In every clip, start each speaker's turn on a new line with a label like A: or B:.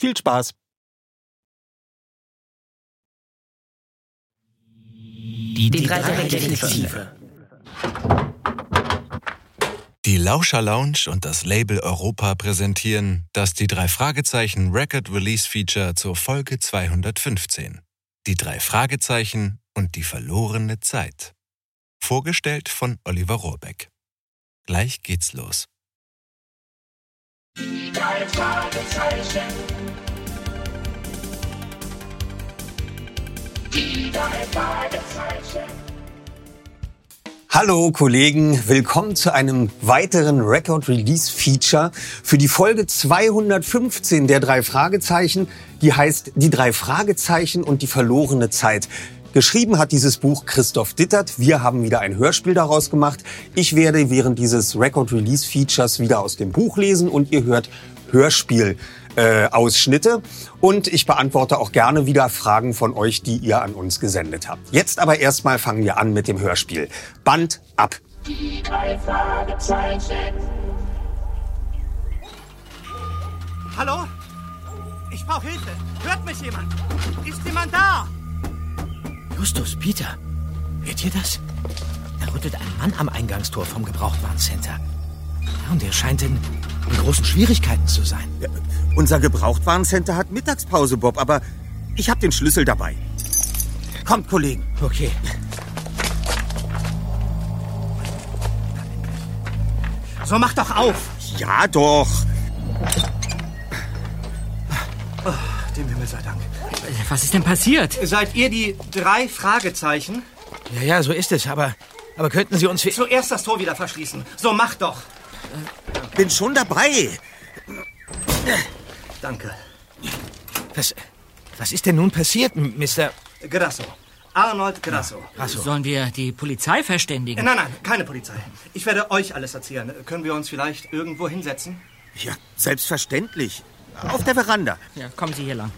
A: Viel Spaß!
B: Die, die drei Detektive.
C: Die Lauscher Lounge und das Label Europa präsentieren das die drei Fragezeichen Record Release Feature zur Folge 215. Die drei Fragezeichen und die verlorene Zeit. Vorgestellt von Oliver Rohrbeck. Gleich geht's los.
D: Die drei Fragezeichen. Die drei Fragezeichen.
A: Hallo Kollegen, willkommen zu einem weiteren Record Release Feature für die Folge 215 der drei Fragezeichen, die heißt Die drei Fragezeichen und die verlorene Zeit. Geschrieben hat dieses Buch Christoph Dittert. Wir haben wieder ein Hörspiel daraus gemacht. Ich werde während dieses Record Release Features wieder aus dem Buch lesen und ihr hört Hörspiel äh, Ausschnitte und ich beantworte auch gerne wieder Fragen von euch, die ihr an uns gesendet habt. Jetzt aber erstmal fangen wir an mit dem Hörspiel. Band ab.
D: Die drei Fragezeichen.
E: Hallo? Ich brauche Hilfe. Hört mich jemand? Ist jemand da?
B: Justus, Peter, hört ihr das? Da rüttelt ein Mann am Eingangstor vom Gebrauchtwarencenter. Ja, und er scheint in, in großen Schwierigkeiten zu sein.
A: Ja, unser Gebrauchtwarencenter hat Mittagspause, Bob, aber ich habe den Schlüssel dabei. Kommt, Kollegen.
B: Okay.
E: So, mach doch auf.
A: Ja, doch.
E: Oh, dem Himmel sei Dank.
B: Was ist denn passiert?
E: Seid ihr die drei Fragezeichen?
B: Ja, ja, so ist es, aber, aber könnten Sie uns...
E: Zuerst das Tor wieder verschließen. So, mach doch.
A: Bin schon dabei.
E: Danke.
B: Was, was ist denn nun passiert, Mr...
E: Grasso. Arnold Grasso.
B: Achso.
F: Sollen wir die Polizei verständigen?
E: Nein, nein, keine Polizei. Ich werde euch alles erzählen. Können wir uns vielleicht irgendwo hinsetzen?
A: Ja, selbstverständlich. Auf der Veranda.
F: Ja, kommen Sie hier lang.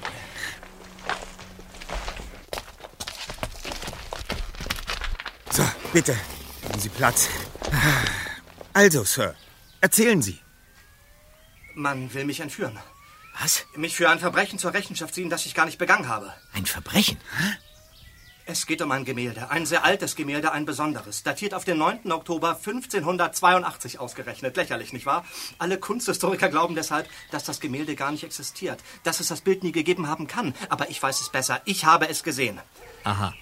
A: So, bitte. Nehmen Sie Platz. Also, Sir, erzählen Sie.
E: Man will mich entführen.
B: Was?
E: Mich für ein Verbrechen zur Rechenschaft ziehen, das ich gar nicht begangen habe.
B: Ein Verbrechen?
E: Es geht um ein Gemälde, ein sehr altes Gemälde, ein besonderes, datiert auf den 9. Oktober 1582 ausgerechnet. Lächerlich, nicht wahr? Alle Kunsthistoriker glauben deshalb, dass das Gemälde gar nicht existiert, dass es das Bild nie gegeben haben kann. Aber ich weiß es besser. Ich habe es gesehen.
F: Aha.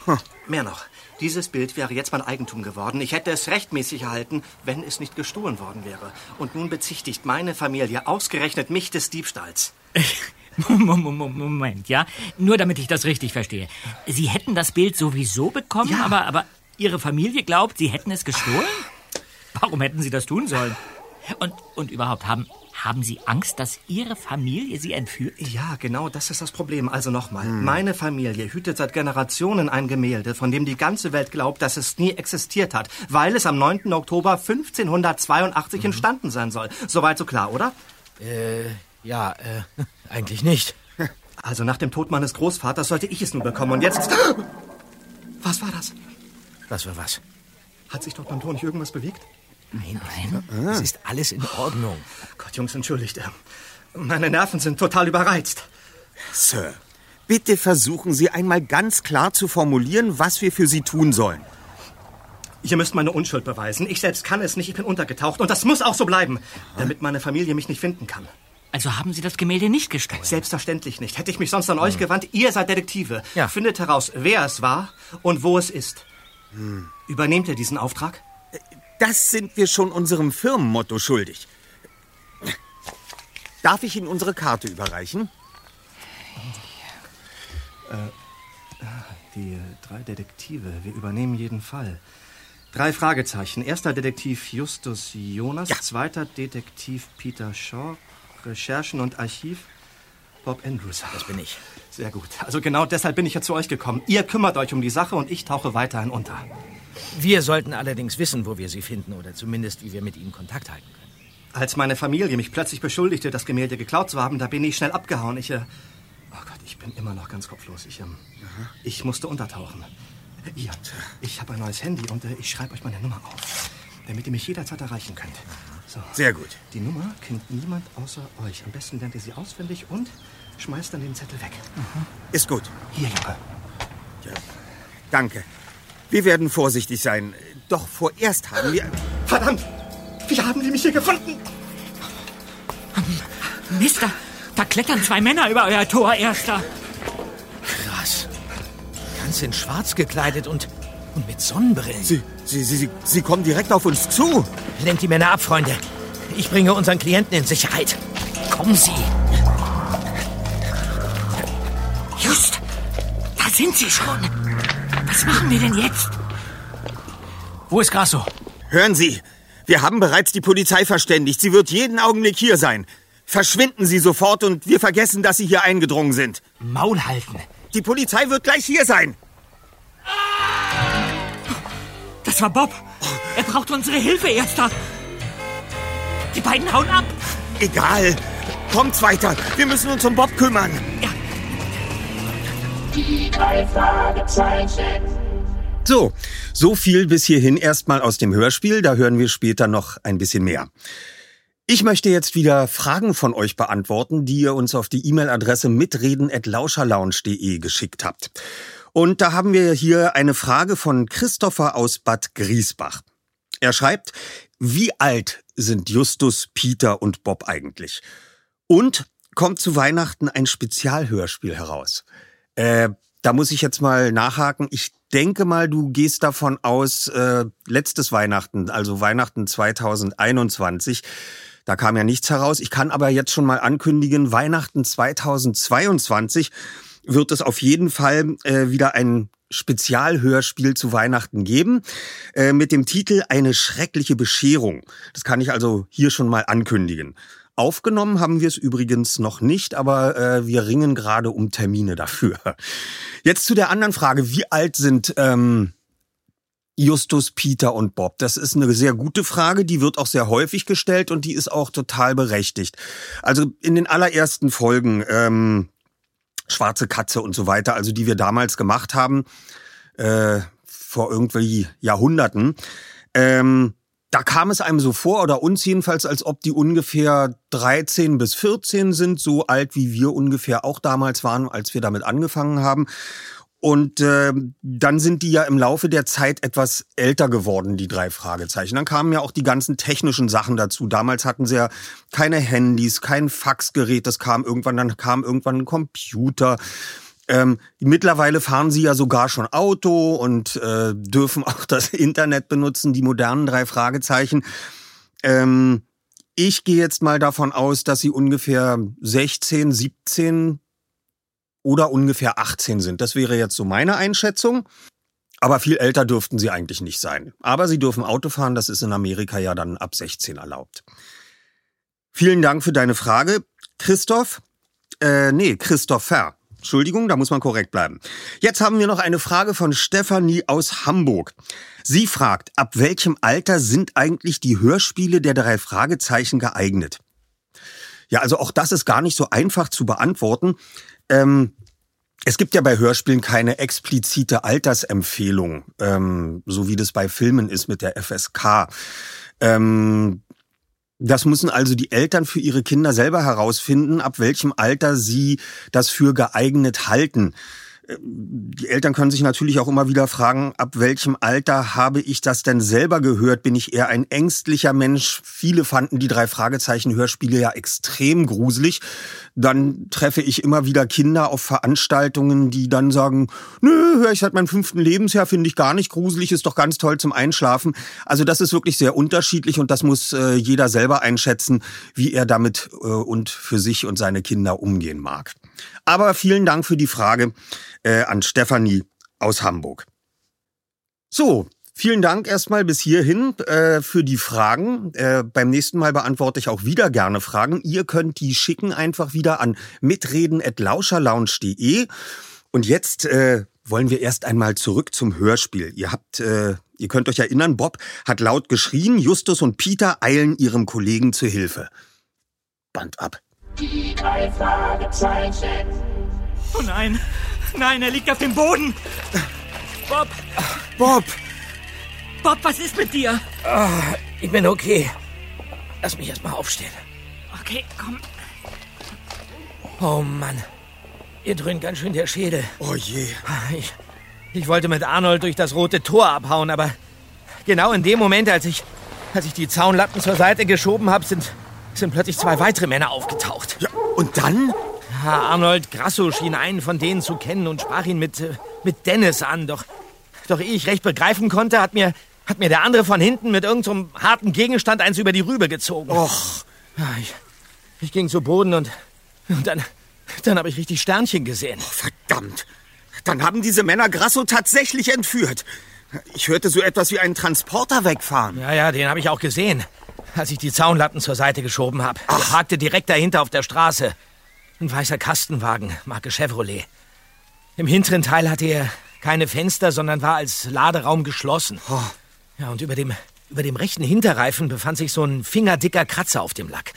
E: Mehr noch, dieses Bild wäre jetzt mein Eigentum geworden. Ich hätte es rechtmäßig erhalten, wenn es nicht gestohlen worden wäre. Und nun bezichtigt meine Familie ausgerechnet mich des Diebstahls.
F: Moment, ja? Nur damit ich das richtig verstehe. Sie hätten das Bild sowieso bekommen,
E: Ja.
F: aber, aber Ihre Familie glaubt, Sie hätten es gestohlen? Warum hätten Sie das tun sollen? Und, und überhaupt, haben, haben Sie Angst, dass Ihre Familie Sie entführt?
E: Ja, genau, das ist das Problem. Also nochmal. Meine Familie hütet seit Generationen ein Gemälde, von dem die ganze Welt glaubt, dass es nie existiert hat, weil es am 9. Oktober 1582 entstanden sein soll. Soweit so klar, oder?
B: Äh, ja, äh, eigentlich nicht.
E: Also nach dem Tod meines Großvaters sollte ich es nun bekommen. Und jetzt... Was war das?
B: Was war was?
E: Hat sich dort beim Tor nicht irgendwas bewegt?
B: Nein, nein. Es ist alles in Ordnung.
E: Gott, Jungs, entschuldigt. äh, Meine Nerven sind total überreizt.
A: Sir, bitte versuchen Sie einmal ganz klar zu formulieren, was wir für Sie tun sollen.
E: Ihr müsst meine Unschuld beweisen. Ich selbst kann es nicht. Ich bin untergetaucht. Und das muss auch so bleiben, damit meine Familie mich nicht finden kann.
F: Also haben Sie das Gemälde nicht gestohlen?
E: Selbstverständlich nicht. Hätte ich mich sonst an euch gewandt. Ihr seid Detektive.
B: Ja.
E: Findet heraus, wer es war und wo es ist. Übernehmt ihr diesen Auftrag?
A: Das sind wir schon unserem Firmenmotto schuldig. Darf ich Ihnen unsere Karte überreichen?
E: Die äh, drei Detektive. Wir übernehmen jeden Fall. Drei Fragezeichen. Erster Detektiv Justus Jonas. Zweiter Detektiv Peter Shaw. Recherchen und Archiv Bob Andrews.
B: Das bin ich.
E: Sehr gut. Also genau deshalb bin ich ja zu euch gekommen. Ihr kümmert euch um die Sache und ich tauche weiterhin unter.
B: Wir sollten allerdings wissen, wo wir sie finden oder zumindest, wie wir mit ihnen Kontakt halten können.
E: Als meine Familie mich plötzlich beschuldigte, das Gemälde geklaut zu haben, da bin ich schnell abgehauen. Ich, äh, oh Gott, ich bin immer noch ganz kopflos. Ich, ähm, ich musste untertauchen. Ihr, ich habe ein neues Handy und äh, ich schreibe euch meine Nummer auf, damit ihr mich jederzeit erreichen könnt. So,
A: Sehr gut.
E: die Nummer kennt niemand außer euch. Am besten lernt ihr sie auswendig und schmeißt dann den Zettel weg.
A: Ist gut.
E: Hier, Junge.
A: Danke. Wir werden vorsichtig sein. Doch vorerst haben wir...
E: Verdammt! Wie haben die mich hier gefunden?
F: Mister, da klettern zwei Männer über euer Tor, Erster.
B: Krass. Ganz in schwarz gekleidet und, und mit Sonnenbrillen.
A: Sie, Sie, Sie, Sie, Sie kommen direkt auf uns zu.
B: Lenkt die Männer ab, Freunde. Ich bringe unseren Klienten in Sicherheit. Kommen Sie.
F: Just, da sind sie schon. Was machen wir denn jetzt?
B: Wo ist Grasso?
A: Hören Sie, wir haben bereits die Polizei verständigt. Sie wird jeden Augenblick hier sein. Verschwinden Sie sofort und wir vergessen, dass Sie hier eingedrungen sind.
B: Maul halten.
A: Die Polizei wird gleich hier sein.
F: Das war Bob. Er braucht unsere Hilfe, Erster. Die beiden hauen ab.
A: Egal. Kommt's weiter. Wir müssen uns um Bob kümmern.
D: Die drei Fragezeichen.
A: So, so viel bis hierhin erstmal aus dem Hörspiel. Da hören wir später noch ein bisschen mehr. Ich möchte jetzt wieder Fragen von euch beantworten, die ihr uns auf die E-Mail-Adresse mitreden.lauscherlounge.de geschickt habt. Und da haben wir hier eine Frage von Christopher aus Bad Griesbach. Er schreibt, wie alt sind Justus, Peter und Bob eigentlich? Und kommt zu Weihnachten ein Spezialhörspiel heraus? Äh, da muss ich jetzt mal nachhaken. Ich denke mal, du gehst davon aus, äh, letztes Weihnachten, also Weihnachten 2021, da kam ja nichts heraus. Ich kann aber jetzt schon mal ankündigen, Weihnachten 2022 wird es auf jeden Fall äh, wieder ein Spezialhörspiel zu Weihnachten geben äh, mit dem Titel Eine schreckliche Bescherung. Das kann ich also hier schon mal ankündigen. Aufgenommen haben wir es übrigens noch nicht, aber äh, wir ringen gerade um Termine dafür. Jetzt zu der anderen Frage, wie alt sind ähm, Justus, Peter und Bob? Das ist eine sehr gute Frage, die wird auch sehr häufig gestellt und die ist auch total berechtigt. Also in den allerersten Folgen, ähm, Schwarze Katze und so weiter, also die wir damals gemacht haben, äh, vor irgendwie Jahrhunderten, ähm, da kam es einem so vor, oder uns jedenfalls, als ob die ungefähr 13 bis 14 sind, so alt wie wir ungefähr auch damals waren, als wir damit angefangen haben. Und äh, dann sind die ja im Laufe der Zeit etwas älter geworden, die drei Fragezeichen. Dann kamen ja auch die ganzen technischen Sachen dazu. Damals hatten sie ja keine Handys, kein Faxgerät, das kam irgendwann, dann kam irgendwann ein Computer. Ähm, mittlerweile fahren sie ja sogar schon Auto und äh, dürfen auch das Internet benutzen, die modernen drei Fragezeichen. Ähm, ich gehe jetzt mal davon aus, dass sie ungefähr 16, 17 oder ungefähr 18 sind. Das wäre jetzt so meine Einschätzung. Aber viel älter dürften sie eigentlich nicht sein. Aber sie dürfen Auto fahren, das ist in Amerika ja dann ab 16 erlaubt. Vielen Dank für deine Frage, Christoph. Äh, nee, Christopher. Entschuldigung, da muss man korrekt bleiben. Jetzt haben wir noch eine Frage von Stefanie aus Hamburg. Sie fragt, ab welchem Alter sind eigentlich die Hörspiele der drei Fragezeichen geeignet? Ja, also auch das ist gar nicht so einfach zu beantworten. Ähm, es gibt ja bei Hörspielen keine explizite Altersempfehlung, ähm, so wie das bei Filmen ist mit der FSK. Ähm, das müssen also die Eltern für ihre Kinder selber herausfinden, ab welchem Alter sie das für geeignet halten die Eltern können sich natürlich auch immer wieder fragen, ab welchem Alter habe ich das denn selber gehört? Bin ich eher ein ängstlicher Mensch? Viele fanden die drei Fragezeichen Hörspiele ja extrem gruselig. Dann treffe ich immer wieder Kinder auf Veranstaltungen, die dann sagen, nö, höre ich seit meinem fünften Lebensjahr, finde ich gar nicht gruselig, ist doch ganz toll zum Einschlafen. Also das ist wirklich sehr unterschiedlich und das muss äh, jeder selber einschätzen, wie er damit äh, und für sich und seine Kinder umgehen mag. Aber vielen Dank für die Frage äh, an Stefanie aus Hamburg. So, Vielen Dank erstmal bis hierhin äh, für die Fragen. Äh, beim nächsten Mal beantworte ich auch wieder gerne Fragen. Ihr könnt die schicken einfach wieder an mitreden@lauscherlounge.de. Und jetzt äh, wollen wir erst einmal zurück zum Hörspiel. Ihr habt, äh, ihr könnt euch erinnern, Bob hat laut geschrien. Justus und Peter eilen ihrem Kollegen zu Hilfe. Band ab.
D: Die drei Fragezeichen.
F: Oh nein, nein, er liegt auf dem Boden. Bob,
A: Bob!
F: Bob, was ist mit dir?
B: Ich bin okay. Lass mich erst mal aufstehen.
F: Okay, komm.
B: Oh Mann. Ihr dröhnt ganz schön der Schädel.
A: Oh je.
B: Ich, ich wollte mit Arnold durch das rote Tor abhauen, aber genau in dem Moment, als ich, als ich die Zaunlatten zur Seite geschoben habe, sind, sind plötzlich zwei weitere Männer aufgetaucht.
A: Ja, und dann?
B: Ja, Arnold Grasso schien einen von denen zu kennen und sprach ihn mit, äh, mit Dennis an. Doch, doch ehe ich recht begreifen konnte, hat mir, hat mir der andere von hinten mit irgendeinem so harten Gegenstand eins über die Rübe gezogen.
A: Och,
B: Ja, ich, ich ging zu Boden und, und dann, dann habe ich richtig Sternchen gesehen.
A: verdammt. Dann haben diese Männer Grasso tatsächlich entführt. Ich hörte so etwas wie einen Transporter wegfahren.
B: Ja, ja, den habe ich auch gesehen, als ich die Zaunlatten zur Seite geschoben habe. Der parkte direkt dahinter auf der Straße. Ein weißer Kastenwagen, Marke Chevrolet. Im hinteren Teil hatte er keine Fenster, sondern war als Laderaum geschlossen. Ja, und über dem, über dem rechten Hinterreifen befand sich so ein fingerdicker Kratzer auf dem Lack.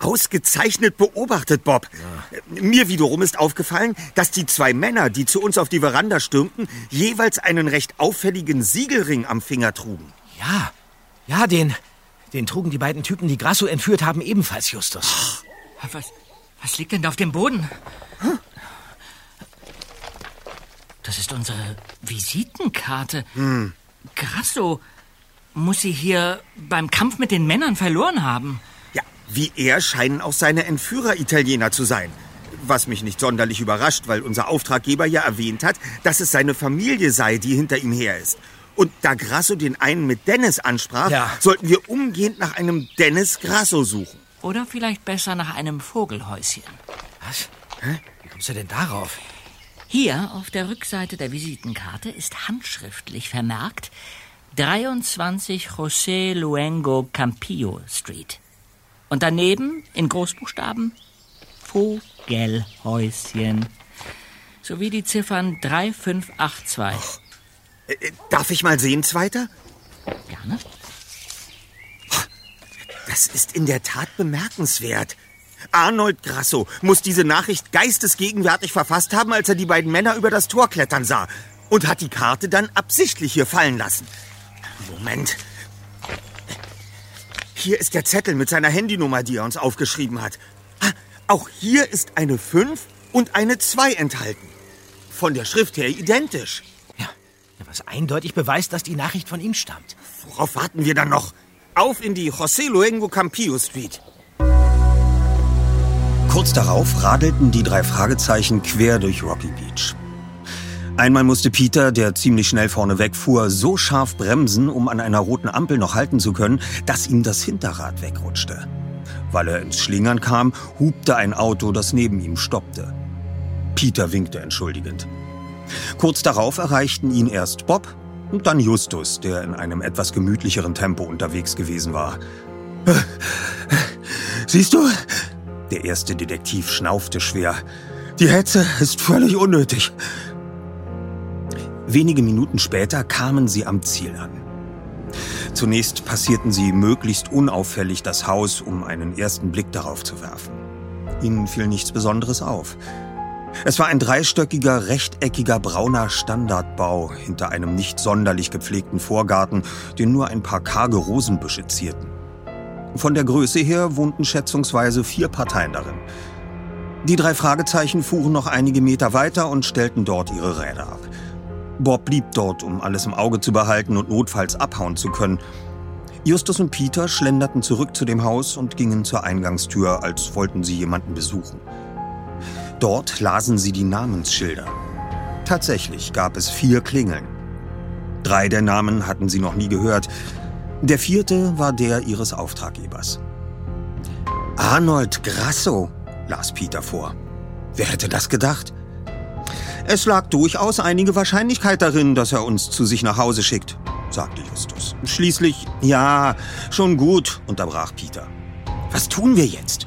A: Ausgezeichnet beobachtet, Bob. Mir wiederum ist aufgefallen, dass die zwei Männer, die zu uns auf die Veranda stürmten, jeweils einen recht auffälligen Siegelring am Finger trugen.
B: Ja, ja, den, den trugen die beiden Typen, die Grasso entführt haben, ebenfalls, Justus.
F: Was, was liegt denn da auf dem Boden? Das ist unsere Visitenkarte. Grasso muss sie hier beim Kampf mit den Männern verloren haben.
A: Ja, wie er scheinen auch seine Entführer Italiener zu sein. Was mich nicht sonderlich überrascht, weil unser Auftraggeber ja erwähnt hat, dass es seine Familie sei, die hinter ihm her ist. Und da Grasso den einen mit Dennis ansprach,
B: Ja.
A: sollten wir umgehend nach einem Dennis Grasso suchen.
F: Oder vielleicht besser nach einem Vogelhäuschen.
B: Was? Wie kommst du denn darauf?
F: Hier auf der Rückseite der Visitenkarte ist handschriftlich vermerkt 23 José Luengo Campillo Street. Und daneben in Großbuchstaben Vogelhäuschen. Sowie die Ziffern 3582.
A: Äh, äh, darf ich mal sehen, Zweiter?
F: Gerne.
A: Das ist in der Tat bemerkenswert. Arnold Grasso muss diese Nachricht geistesgegenwärtig verfasst haben, als er die beiden Männer über das Tor klettern sah. Und hat die Karte dann absichtlich hier fallen lassen. Moment. Hier ist der Zettel mit seiner Handynummer, die er uns aufgeschrieben hat. Ah, auch hier ist eine 5 und eine 2 enthalten. Von der Schrift her identisch.
B: Was eindeutig beweist, dass die Nachricht von ihm stammt.
A: Worauf warten wir dann noch? Auf in die José Luengo Campillo Street. Kurz darauf radelten die drei Fragezeichen quer durch Rocky Beach. Einmal musste Peter, der ziemlich schnell vorne wegfuhr, so scharf bremsen, um an einer roten Ampel noch halten zu können, dass ihm das Hinterrad wegrutschte. Weil er ins Schlingern kam, hupte ein Auto, das neben ihm stoppte. Peter winkte entschuldigend. Kurz darauf erreichten ihn erst Bob und dann Justus, der in einem etwas gemütlicheren Tempo unterwegs gewesen war. Siehst du? Der erste Detektiv schnaufte schwer. Die Hetze ist völlig unnötig. Wenige Minuten später kamen sie am Ziel an. Zunächst passierten sie möglichst unauffällig das Haus, um einen ersten Blick darauf zu werfen. Ihnen fiel nichts Besonderes auf. Es war ein dreistöckiger, rechteckiger, brauner Standardbau hinter einem nicht sonderlich gepflegten Vorgarten, den nur ein paar karge Rosenbüsche zierten. Von der Größe her wohnten schätzungsweise vier Parteien darin. Die drei Fragezeichen fuhren noch einige Meter weiter und stellten dort ihre Räder ab. Bob blieb dort, um alles im Auge zu behalten und notfalls abhauen zu können. Justus und Peter schlenderten zurück zu dem Haus und gingen zur Eingangstür, als wollten sie jemanden besuchen. Dort lasen sie die Namensschilder. Tatsächlich gab es vier Klingeln. Drei der Namen hatten sie noch nie gehört. Der vierte war der ihres Auftraggebers. Arnold Grasso, las Peter vor. Wer hätte das gedacht? Es lag durchaus einige Wahrscheinlichkeit darin, dass er uns zu sich nach Hause schickt, sagte Justus. Schließlich, ja, schon gut, unterbrach Peter. Was tun wir jetzt?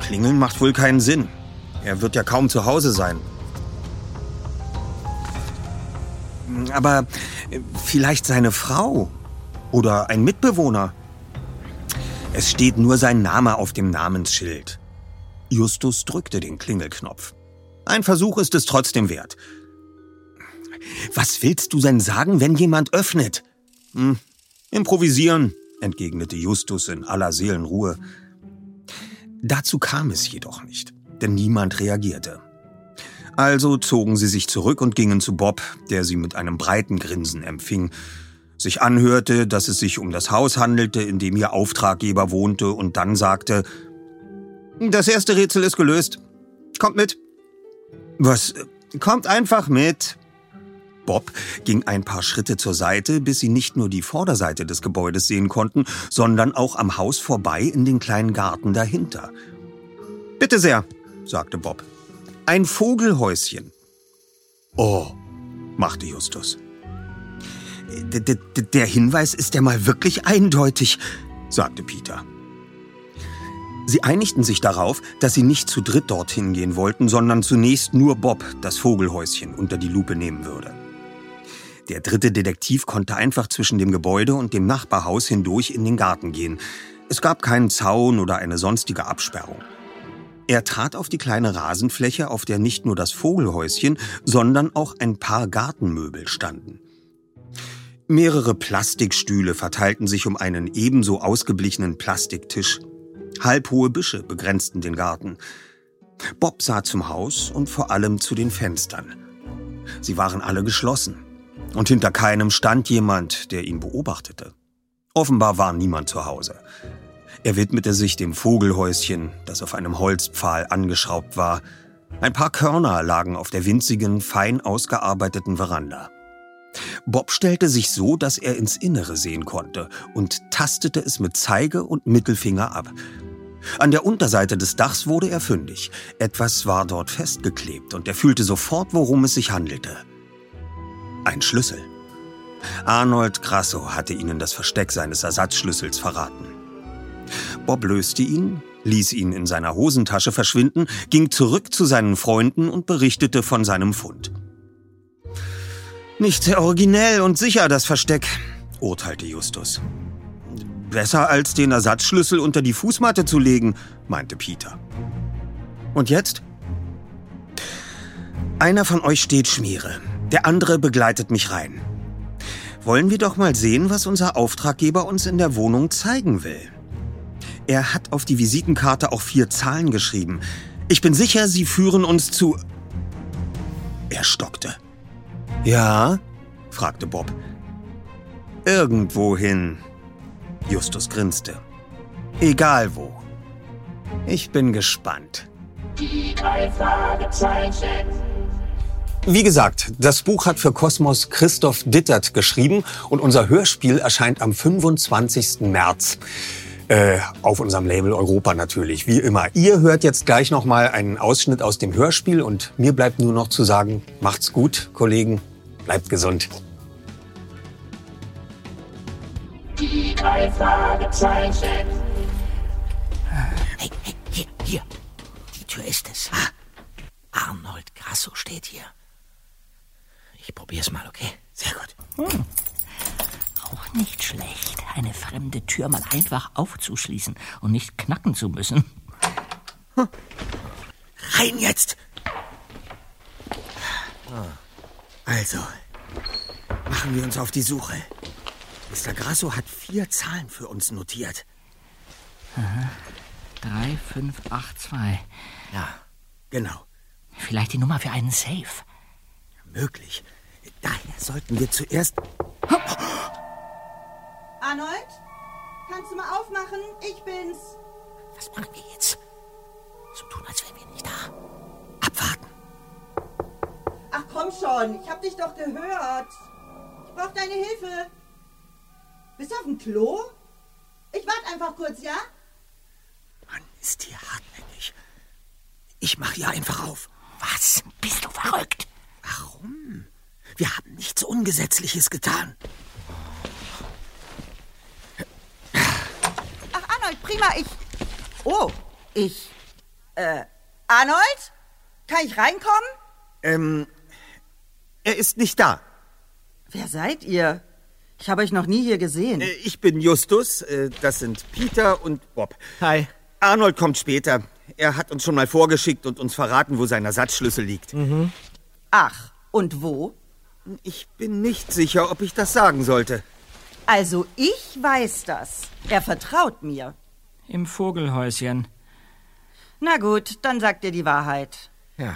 A: Klingeln macht wohl keinen Sinn. Er wird ja kaum zu Hause sein. Aber äh, vielleicht seine Frau oder ein Mitbewohner. Es steht nur sein Name auf dem Namensschild. Justus drückte den Klingelknopf. Ein Versuch ist es trotzdem wert. Was willst du denn sagen, wenn jemand öffnet? Hm, improvisieren, entgegnete Justus in aller Seelenruhe. Dazu kam es jedoch nicht denn niemand reagierte. Also zogen sie sich zurück und gingen zu Bob, der sie mit einem breiten Grinsen empfing, sich anhörte, dass es sich um das Haus handelte, in dem ihr Auftraggeber wohnte, und dann sagte, Das erste Rätsel ist gelöst. Kommt mit. Was? Kommt einfach mit. Bob ging ein paar Schritte zur Seite, bis sie nicht nur die Vorderseite des Gebäudes sehen konnten, sondern auch am Haus vorbei in den kleinen Garten dahinter. Bitte sehr, sagte Bob. Ein Vogelhäuschen. Oh, machte Justus. D der Hinweis ist ja mal wirklich eindeutig, sagte Peter. Sie einigten sich darauf, dass sie nicht zu dritt dorthin gehen wollten, sondern zunächst nur Bob das Vogelhäuschen unter die Lupe nehmen würde. Der dritte Detektiv konnte einfach zwischen dem Gebäude und dem Nachbarhaus hindurch in den Garten gehen. Es gab keinen Zaun oder eine sonstige Absperrung. Er trat auf die kleine Rasenfläche, auf der nicht nur das Vogelhäuschen, sondern auch ein paar Gartenmöbel standen. Mehrere Plastikstühle verteilten sich um einen ebenso ausgeblichenen Plastiktisch. Halbhohe Büsche begrenzten den Garten. Bob sah zum Haus und vor allem zu den Fenstern. Sie waren alle geschlossen. Und hinter keinem stand jemand, der ihn beobachtete. Offenbar war niemand zu Hause. Er widmete sich dem Vogelhäuschen, das auf einem Holzpfahl angeschraubt war. Ein paar Körner lagen auf der winzigen, fein ausgearbeiteten Veranda. Bob stellte sich so, dass er ins Innere sehen konnte und tastete es mit Zeige und Mittelfinger ab. An der Unterseite des Dachs wurde er fündig. Etwas war dort festgeklebt und er fühlte sofort, worum es sich handelte. Ein Schlüssel. Arnold Grasso hatte ihnen das Versteck seines Ersatzschlüssels verraten. Bob löste ihn, ließ ihn in seiner Hosentasche verschwinden, ging zurück zu seinen Freunden und berichtete von seinem Fund. Nicht sehr originell und sicher, das Versteck, urteilte Justus. Besser als den Ersatzschlüssel unter die Fußmatte zu legen, meinte Peter. Und jetzt? Einer von euch steht Schmiere, der andere begleitet mich rein. Wollen wir doch mal sehen, was unser Auftraggeber uns in der Wohnung zeigen will. Er hat auf die Visitenkarte auch vier Zahlen geschrieben. Ich bin sicher, sie führen uns zu... Er stockte. Ja? fragte Bob. Irgendwohin. Justus grinste. Egal wo. Ich bin gespannt.
D: Die drei Fragezeichen.
A: Wie gesagt, das Buch hat für Kosmos Christoph Dittert geschrieben und unser Hörspiel erscheint am 25. März.
G: Äh, auf unserem Label Europa natürlich, wie immer. Ihr hört jetzt gleich noch mal einen Ausschnitt aus dem Hörspiel und mir bleibt nur noch zu sagen, macht's gut, Kollegen, bleibt gesund.
H: Die drei Fragezeichen.
B: Hey, hey, hier, hier. Die Tür ist es. Ah, Arnold Grasso steht hier. Ich probier's mal, okay? Sehr gut.
F: Auch nicht schlecht, eine fremde Tür mal einfach aufzuschließen und nicht knacken zu müssen.
B: Rein jetzt!
A: Also, machen wir uns auf die Suche. Mr. Grasso hat vier Zahlen für uns notiert.
F: 3582.
A: Ja, genau.
F: Vielleicht die Nummer für einen Safe.
A: Möglich. Daher sollten wir zuerst.
I: Mal aufmachen? Ich bin's.
B: Was machen wir jetzt? So tun, als wären wir nicht da.
A: Abwarten.
I: Ach komm schon, ich hab dich doch gehört. Ich brauch deine Hilfe. Bist du auf dem Klo? Ich warte einfach kurz, ja?
A: Mann, ist hier hartnäckig. Ich mach hier einfach auf.
F: Was? Bist du verrückt?
A: Warum? Wir haben nichts Ungesetzliches getan.
I: Ach, Arnold, prima, ich. Oh, ich. Äh, Arnold? Kann ich reinkommen?
A: Ähm, er ist nicht da.
I: Wer seid ihr? Ich habe euch noch nie hier gesehen.
A: Äh, Ich bin Justus, äh, das sind Peter und Bob.
B: Hi.
A: Arnold kommt später. Er hat uns schon mal vorgeschickt und uns verraten, wo sein Ersatzschlüssel liegt.
I: Ach, und wo?
A: Ich bin nicht sicher, ob ich das sagen sollte.
I: Also, ich weiß das. Er vertraut mir.
F: Im Vogelhäuschen.
I: Na gut, dann sagt ihr die Wahrheit.
B: Ja.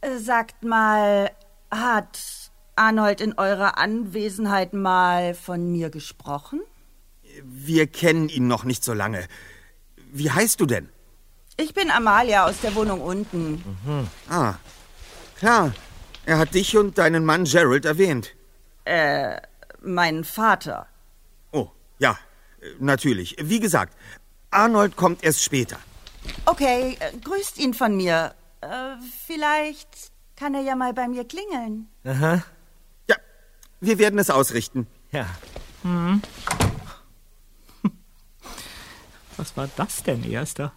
I: Äh, Sagt mal, hat Arnold in eurer Anwesenheit mal von mir gesprochen?
A: Wir kennen ihn noch nicht so lange. Wie heißt du denn?
I: Ich bin Amalia aus der Wohnung unten.
A: Ah, klar. Er hat dich und deinen Mann Gerald erwähnt.
I: Mein Vater.
A: Oh, ja, äh, natürlich. Wie gesagt, Arnold kommt erst später.
I: Okay, äh, grüßt ihn von mir. Äh, vielleicht kann er ja mal bei mir klingeln.
B: Aha.
A: Ja, wir werden es ausrichten.
B: Ja.
F: Was war das denn, Erster?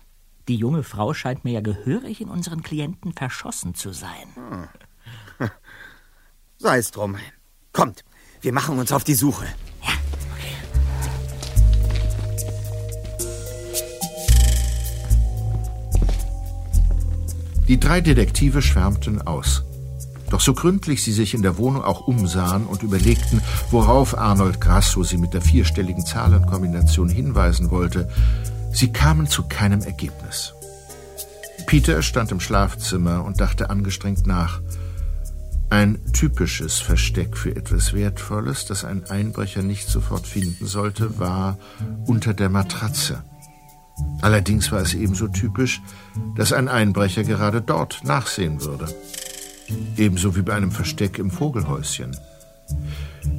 F: Die junge Frau scheint mir ja gehörig in unseren Klienten verschossen zu sein.
A: Sei es drum. Kommt, wir machen uns auf die Suche.
J: Die drei Detektive schwärmten aus. Doch so gründlich sie sich in der Wohnung auch umsahen und überlegten, worauf Arnold Grasso sie mit der vierstelligen Zahlenkombination hinweisen wollte, sie kamen zu keinem Ergebnis. Peter stand im Schlafzimmer und dachte angestrengt nach. Ein typisches Versteck für etwas Wertvolles, das ein Einbrecher nicht sofort finden sollte, war unter der Matratze. Allerdings war es ebenso typisch, dass ein Einbrecher gerade dort nachsehen würde. Ebenso wie bei einem Versteck im Vogelhäuschen.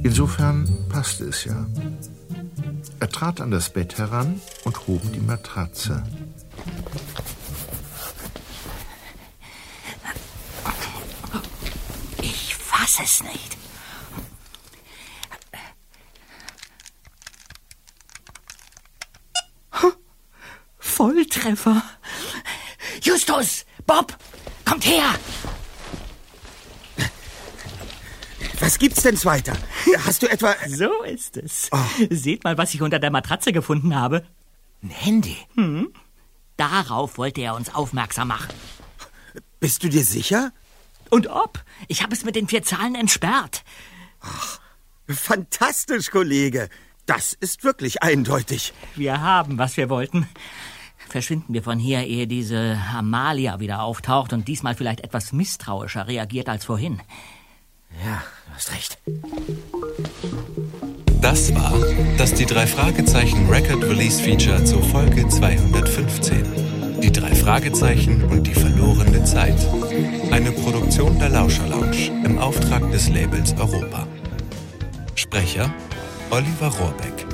J: Insofern passte es ja. Er trat an das Bett heran und hob die Matratze.
F: Ich fass es nicht. Volltreffer. Justus, Bob, kommt her.
A: Was gibt's denn weiter? Hast du etwa...
F: So ist es. Seht mal, was ich unter der Matratze gefunden habe.
B: Ein Handy.
F: Darauf wollte er uns aufmerksam machen.
A: Bist du dir sicher?
F: Und ob? Ich habe es mit den vier Zahlen entsperrt.
A: Fantastisch, Kollege. Das ist wirklich eindeutig.
F: Wir haben, was wir wollten. Verschwinden wir von hier, ehe diese Amalia wieder auftaucht und diesmal vielleicht etwas misstrauischer reagiert als vorhin.
B: Ja, du hast recht.
C: Das war das die drei Fragezeichen Record Release Feature zur Folge 215. Die drei Fragezeichen und die verlorene Zeit. Eine Produktion der Lauscher Lounge im Auftrag des Labels Europa. Sprecher Oliver Rohrbeck.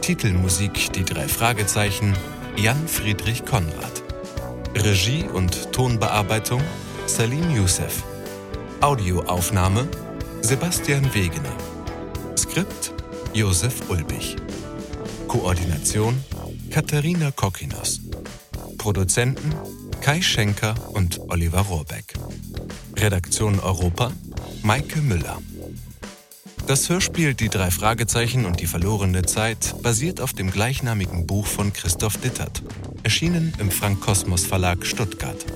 C: Titelmusik Die drei Fragezeichen Jan Friedrich Konrad. Regie und Tonbearbeitung Salim Youssef. Audioaufnahme Sebastian Wegener. Skript Josef Ulbich. Koordination Katharina Kokinos. Produzenten Kai Schenker und Oliver Rohrbeck. Redaktion Europa Maike Müller. Das Hörspiel Die drei Fragezeichen und die verlorene Zeit basiert auf dem gleichnamigen Buch von Christoph Dittert, erschienen im Frank Kosmos Verlag Stuttgart.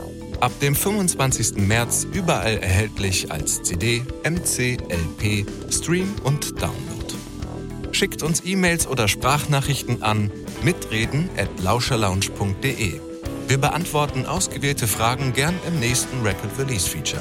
C: Ab dem 25. März überall erhältlich als CD, MC, LP, Stream und Download. Schickt uns E-Mails oder Sprachnachrichten an mitreden at lauscherlounge.de. Wir beantworten ausgewählte Fragen gern im nächsten Record Release Feature.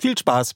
A: Viel Spaß!